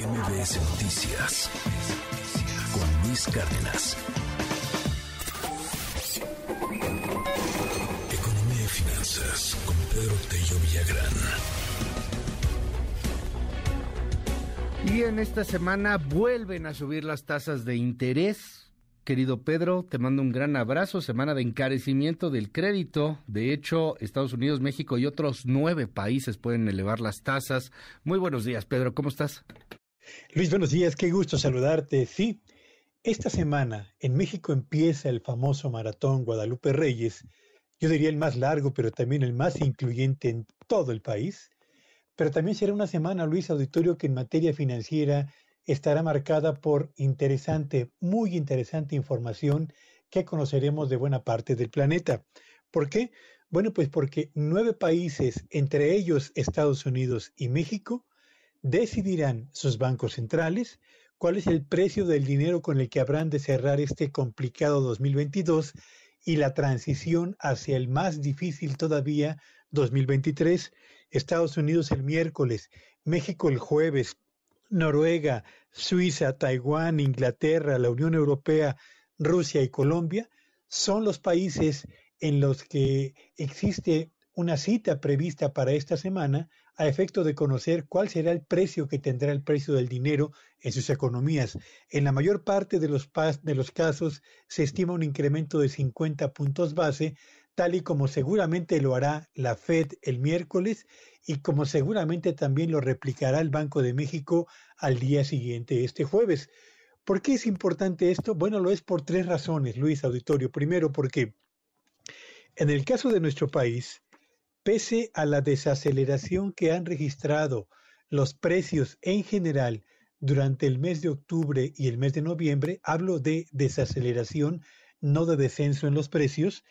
MBS Noticias con Luis Cárdenas. Economía y finanzas con Pedro Tello Villagrán. Y en esta semana vuelven a subir las tasas de interés querido Pedro. Te mando un gran abrazo. Semana de encarecimiento del crédito. De hecho, Estados Unidos, México y otros nueve países pueden elevar las tasas. Muy buenos días, Pedro. ¿Cómo estás? Luis, buenos días. Qué gusto saludarte. Sí, esta semana en México empieza el famoso maratón Guadalupe Reyes. Yo diría el más largo, pero también el más incluyente en todo el país. Pero también será una semana, Luis Auditorio, que en materia financiera estará marcada por interesante, muy interesante información que conoceremos de buena parte del planeta. ¿Por qué? Bueno, pues porque nueve países, entre ellos Estados Unidos y México, decidirán sus bancos centrales cuál es el precio del dinero con el que habrán de cerrar este complicado 2022 y la transición hacia el más difícil todavía 2023. Estados Unidos el miércoles, México el jueves, Noruega, Suiza, Taiwán, Inglaterra, la Unión Europea, Rusia y Colombia son los países en los que existe una cita prevista para esta semana a efecto de conocer cuál será el precio que tendrá el precio del dinero en sus economías. En la mayor parte de los, de los casos se estima un incremento de 50 puntos base, tal y como seguramente lo hará la Fed el miércoles y como seguramente también lo replicará el Banco de México al día siguiente, este jueves. ¿Por qué es importante esto? Bueno, lo es por tres razones, Luis Auditorio. Primero, porque en el caso de nuestro país, pese a la desaceleración que han registrado los precios en general durante el mes de octubre y el mes de noviembre, hablo de desaceleración, no de descenso en los precios,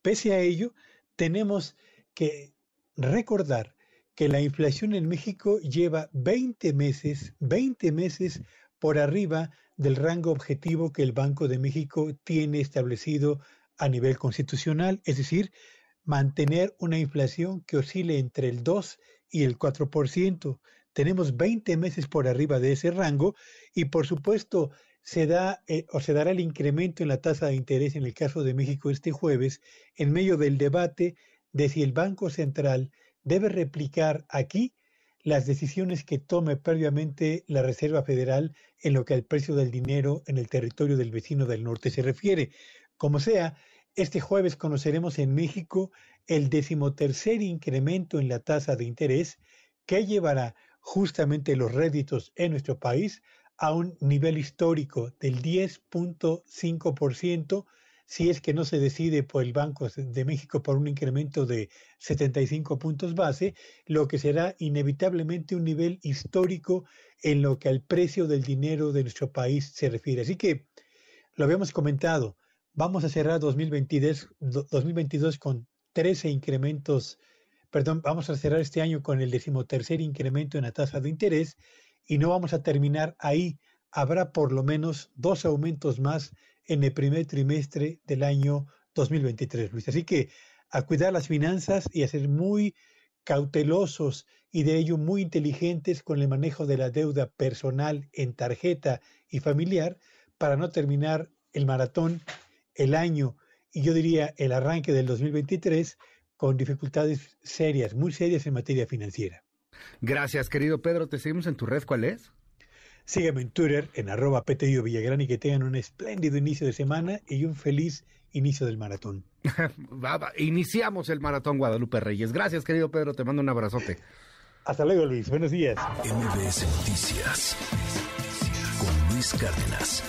pese a ello, tenemos que recordar que la inflación en México lleva 20 meses, 20 meses por arriba del rango objetivo que el Banco de México tiene establecido a nivel constitucional, es decir, mantener una inflación que oscile entre el 2 y el 4%. Tenemos 20 meses por arriba de ese rango y por supuesto se da eh, o se dará el incremento en la tasa de interés en el caso de México este jueves en medio del debate de si el Banco Central debe replicar aquí las decisiones que tome previamente la Reserva Federal en lo que al precio del dinero en el territorio del vecino del norte se refiere. Como sea, este jueves conoceremos en México el decimotercer incremento en la tasa de interés que llevará justamente los réditos en nuestro país a un nivel histórico del 10.5% si es que no se decide por el Banco de México por un incremento de 75 puntos base, lo que será inevitablemente un nivel histórico en lo que al precio del dinero de nuestro país se refiere. Así que lo habíamos comentado, vamos a cerrar 2022, 2022 con 13 incrementos, perdón, vamos a cerrar este año con el decimotercer incremento en la tasa de interés y no vamos a terminar ahí. Habrá por lo menos dos aumentos más en el primer trimestre del año 2023, Luis. Así que a cuidar las finanzas y a ser muy cautelosos y de ello muy inteligentes con el manejo de la deuda personal en tarjeta y familiar para no terminar el maratón, el año y yo diría el arranque del 2023 con dificultades serias, muy serias en materia financiera. Gracias, querido Pedro. Te seguimos en tu red. ¿Cuál es? Sígueme en Twitter en arroba PTIO Villagrán y que tengan un espléndido inicio de semana y un feliz inicio del maratón. Iniciamos el maratón Guadalupe Reyes. Gracias, querido Pedro. Te mando un abrazote. Hasta luego, Luis. Buenos días. MBS Noticias con Luis Cárdenas.